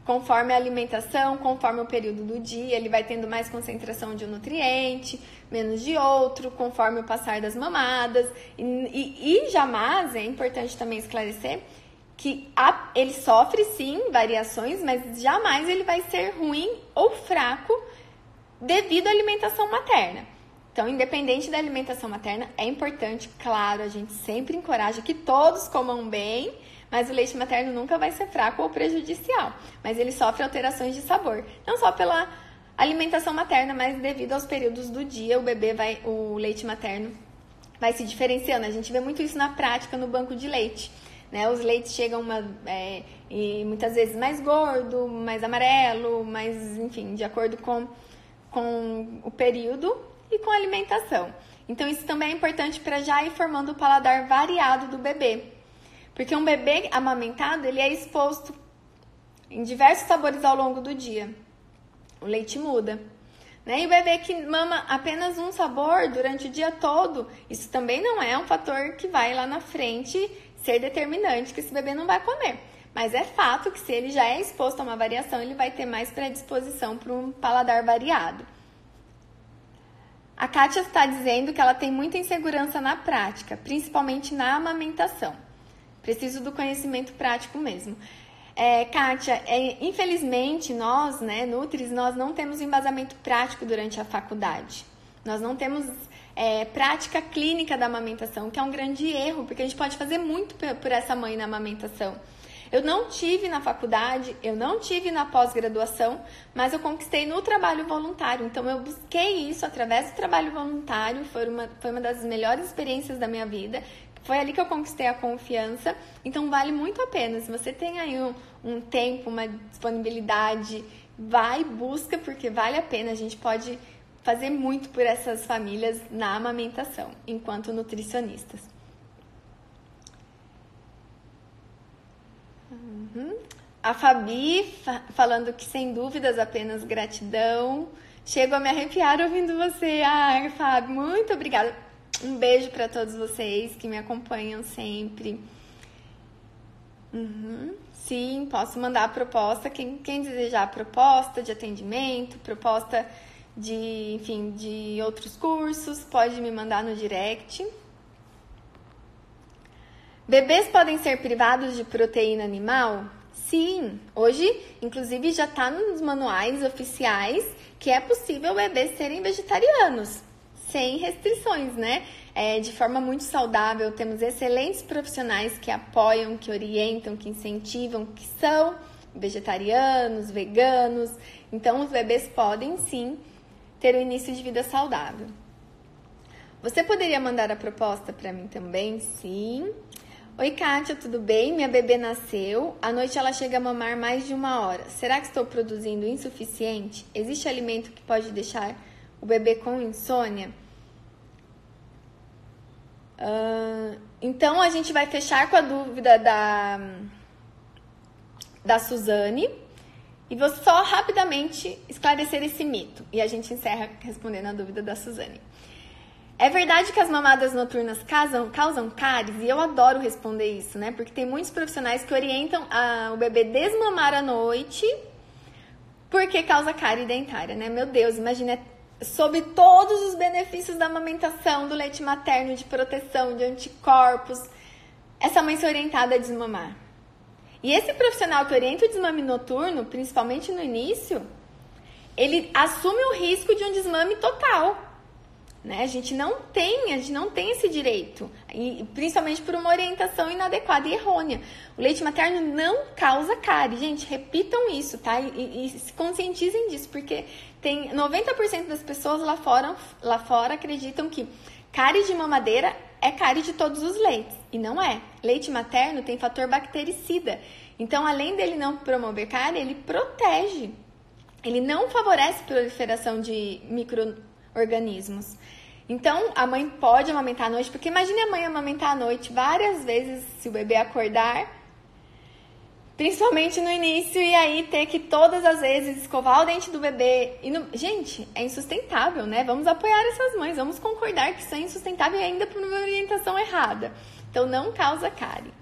Conforme a alimentação, conforme o período do dia, ele vai tendo mais concentração de um nutriente, menos de outro, conforme o passar das mamadas. E, e, e jamais, é importante também esclarecer, que a, ele sofre sim variações, mas jamais ele vai ser ruim ou fraco devido à alimentação materna. Então, independente da alimentação materna, é importante, claro, a gente sempre encoraja que todos comam bem, mas o leite materno nunca vai ser fraco ou prejudicial, mas ele sofre alterações de sabor, não só pela alimentação materna, mas devido aos períodos do dia, o bebê vai, o leite materno vai se diferenciando. A gente vê muito isso na prática no banco de leite. Né? Os leites chegam uma, é, e muitas vezes mais gordo, mais amarelo, mais, enfim, de acordo com, com o período e com a alimentação. Então, isso também é importante para já ir formando o paladar variado do bebê. Porque um bebê amamentado, ele é exposto em diversos sabores ao longo do dia. O leite muda. Né? E o bebê que mama apenas um sabor durante o dia todo, isso também não é um fator que vai lá na frente ser determinante que esse bebê não vai comer. Mas é fato que se ele já é exposto a uma variação, ele vai ter mais predisposição para um paladar variado. A Kátia está dizendo que ela tem muita insegurança na prática, principalmente na amamentação. Preciso do conhecimento prático mesmo. É, Kátia, é, infelizmente nós, né, Nutris, nós não temos embasamento prático durante a faculdade. Nós não temos é, prática clínica da amamentação, que é um grande erro, porque a gente pode fazer muito por essa mãe na amamentação. Eu não tive na faculdade, eu não tive na pós-graduação, mas eu conquistei no trabalho voluntário. Então eu busquei isso através do trabalho voluntário, foi uma, foi uma das melhores experiências da minha vida. Foi ali que eu conquistei a confiança. Então vale muito a pena. Se você tem aí um, um tempo, uma disponibilidade, vai, busca, porque vale a pena. A gente pode fazer muito por essas famílias na amamentação, enquanto nutricionistas. Uhum. A Fabi fa falando que sem dúvidas apenas gratidão. Chego a me arrepiar ouvindo você. Ai, Fabi, muito obrigada. Um beijo para todos vocês que me acompanham sempre. Uhum. Sim, posso mandar a proposta. Quem, quem desejar proposta de atendimento, proposta de, enfim, de outros cursos, pode me mandar no direct. Bebês podem ser privados de proteína animal? Sim, hoje, inclusive, já está nos manuais oficiais que é possível bebês serem vegetarianos, sem restrições, né? É, de forma muito saudável. Temos excelentes profissionais que apoiam, que orientam, que incentivam, que são vegetarianos, veganos. Então, os bebês podem sim ter um início de vida saudável. Você poderia mandar a proposta para mim também? Sim. Oi, Kátia, tudo bem? Minha bebê nasceu. À noite ela chega a mamar mais de uma hora. Será que estou produzindo insuficiente? Existe alimento que pode deixar o bebê com insônia? Uh, então a gente vai fechar com a dúvida da, da Suzane e vou só rapidamente esclarecer esse mito. E a gente encerra respondendo a dúvida da Suzane. É verdade que as mamadas noturnas causam, causam cáries? E eu adoro responder isso, né? Porque tem muitos profissionais que orientam a, o bebê desmamar à noite porque causa cárie dentária, né? Meu Deus, imagina sobre todos os benefícios da amamentação, do leite materno, de proteção, de anticorpos, essa mãe ser orientada a desmamar. E esse profissional que orienta o desmame noturno, principalmente no início, ele assume o risco de um desmame total. Né? A gente não tem, a gente não tem esse direito, e, principalmente por uma orientação inadequada e errônea. O leite materno não causa cárie, gente, repitam isso, tá? E, e se conscientizem disso, porque tem 90% das pessoas lá fora, lá fora acreditam que cárie de mamadeira é cárie de todos os leites, e não é. Leite materno tem fator bactericida, então além dele não promover cárie, ele protege. Ele não favorece a proliferação de micro-organismos. Então, a mãe pode amamentar à noite, porque imagine a mãe amamentar à noite várias vezes se o bebê acordar, principalmente no início, e aí ter que todas as vezes escovar o dente do bebê. E no... Gente, é insustentável, né? Vamos apoiar essas mães, vamos concordar que isso é insustentável e ainda por uma orientação errada. Então, não causa cárie.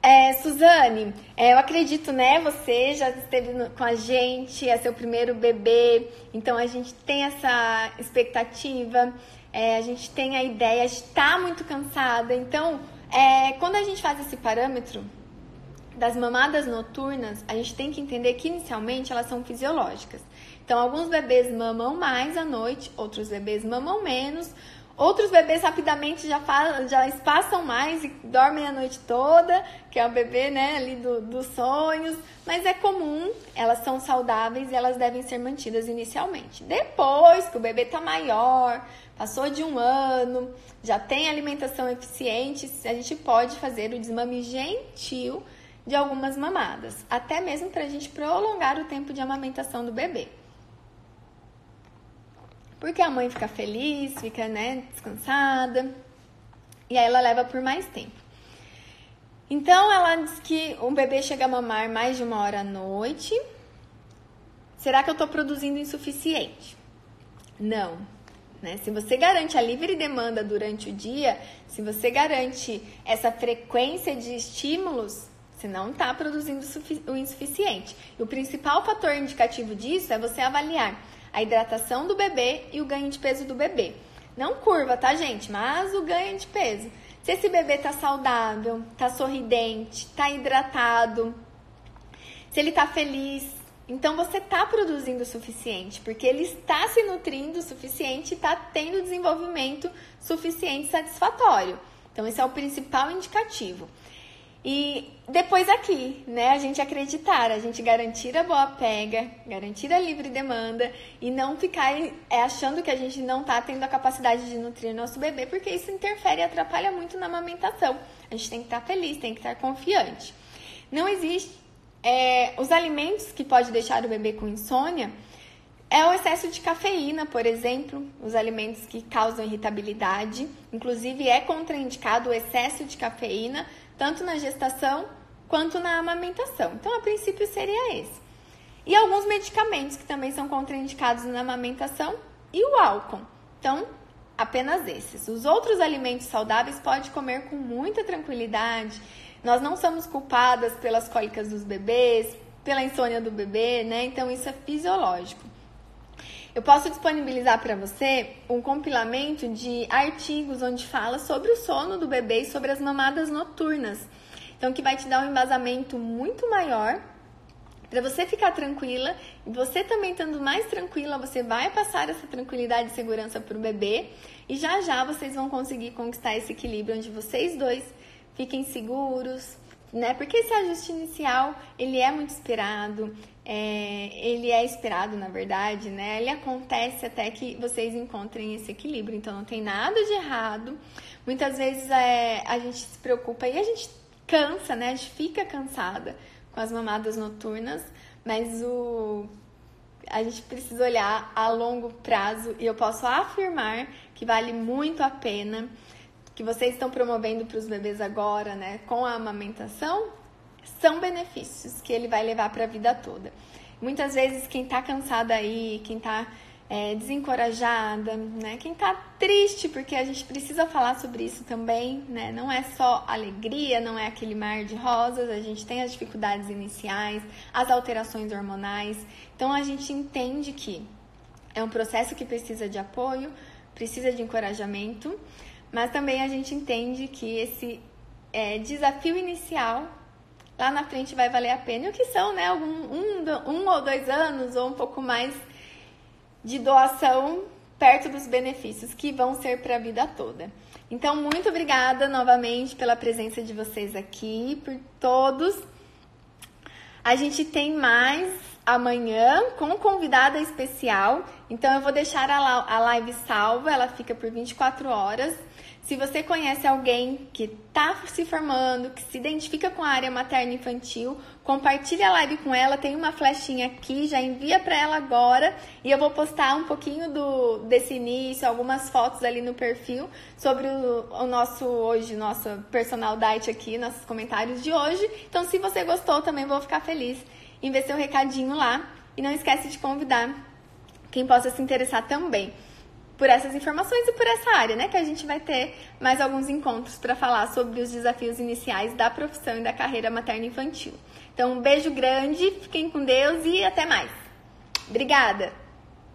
É, Suzane, é, eu acredito, né? Você já esteve no, com a gente, é seu primeiro bebê, então a gente tem essa expectativa, é, a gente tem a ideia, a gente tá muito cansada. Então, é, quando a gente faz esse parâmetro das mamadas noturnas, a gente tem que entender que inicialmente elas são fisiológicas. Então, alguns bebês mamam mais à noite, outros bebês mamam menos. Outros bebês rapidamente já, falam, já espaçam mais e dormem a noite toda, que é o bebê né, ali do, dos sonhos. Mas é comum, elas são saudáveis e elas devem ser mantidas inicialmente. Depois que o bebê está maior, passou de um ano, já tem alimentação eficiente, a gente pode fazer o desmame gentil de algumas mamadas, até mesmo para a gente prolongar o tempo de amamentação do bebê. Porque a mãe fica feliz, fica, né, descansada. E aí ela leva por mais tempo. Então ela diz que o bebê chega a mamar mais de uma hora à noite. Será que eu estou produzindo insuficiente? Não. Né? Se você garante a livre demanda durante o dia, se você garante essa frequência de estímulos, Você não está produzindo o insuficiente. E o principal fator indicativo disso é você avaliar a hidratação do bebê e o ganho de peso do bebê. Não curva, tá, gente? Mas o ganho de peso. Se esse bebê tá saudável, tá sorridente, tá hidratado, se ele tá feliz, então você tá produzindo o suficiente, porque ele está se nutrindo o suficiente e está tendo desenvolvimento suficiente satisfatório. Então esse é o principal indicativo. E depois aqui, né, a gente acreditar, a gente garantir a boa pega, garantir a livre demanda e não ficar é, achando que a gente não está tendo a capacidade de nutrir nosso bebê, porque isso interfere e atrapalha muito na amamentação. A gente tem que estar tá feliz, tem que estar tá confiante. Não existe é, os alimentos que pode deixar o bebê com insônia é o excesso de cafeína, por exemplo, os alimentos que causam irritabilidade. Inclusive, é contraindicado o excesso de cafeína tanto na gestação quanto na amamentação. Então, a princípio seria esse. E alguns medicamentos que também são contraindicados na amamentação e o álcool. Então, apenas esses. Os outros alimentos saudáveis pode comer com muita tranquilidade. Nós não somos culpadas pelas cólicas dos bebês, pela insônia do bebê, né? Então isso é fisiológico. Eu posso disponibilizar para você um compilamento de artigos onde fala sobre o sono do bebê e sobre as mamadas noturnas. Então, que vai te dar um embasamento muito maior para você ficar tranquila e você também estando mais tranquila, você vai passar essa tranquilidade e segurança para o bebê e já já vocês vão conseguir conquistar esse equilíbrio onde vocês dois fiquem seguros, né? Porque esse ajuste inicial ele é muito esperado, é, ele é esperado, na verdade, né? Ele acontece até que vocês encontrem esse equilíbrio. Então, não tem nada de errado. Muitas vezes é, a gente se preocupa e a gente cansa, né? A gente fica cansada com as mamadas noturnas, mas o a gente precisa olhar a longo prazo e eu posso afirmar que vale muito a pena que vocês estão promovendo para os bebês agora, né, com a amamentação, são benefícios que ele vai levar para a vida toda. Muitas vezes quem está cansada aí, quem está é, desencorajada, né? Quem está triste, porque a gente precisa falar sobre isso também, né? Não é só alegria, não é aquele mar de rosas, a gente tem as dificuldades iniciais, as alterações hormonais. Então a gente entende que é um processo que precisa de apoio, precisa de encorajamento, mas também a gente entende que esse é, desafio inicial lá na frente vai valer a pena. E o que são, né? Algum, um, um ou dois anos ou um pouco mais de doação perto dos benefícios que vão ser para a vida toda. Então, muito obrigada novamente pela presença de vocês aqui, por todos. A gente tem mais amanhã com convidada especial. Então, eu vou deixar a live salva, ela fica por 24 horas. Se você conhece alguém que está se formando, que se identifica com a área materna infantil, compartilhe a live com ela, tem uma flechinha aqui, já envia para ela agora. E eu vou postar um pouquinho do desse início, algumas fotos ali no perfil sobre o, o nosso hoje, nosso personal diet aqui, nossos comentários de hoje. Então, se você gostou, também vou ficar feliz em ver seu recadinho lá. E não esquece de convidar quem possa se interessar também por essas informações e por essa área, né? Que a gente vai ter mais alguns encontros para falar sobre os desafios iniciais da profissão e da carreira materno-infantil. Então, um beijo grande, fiquem com Deus e até mais. Obrigada!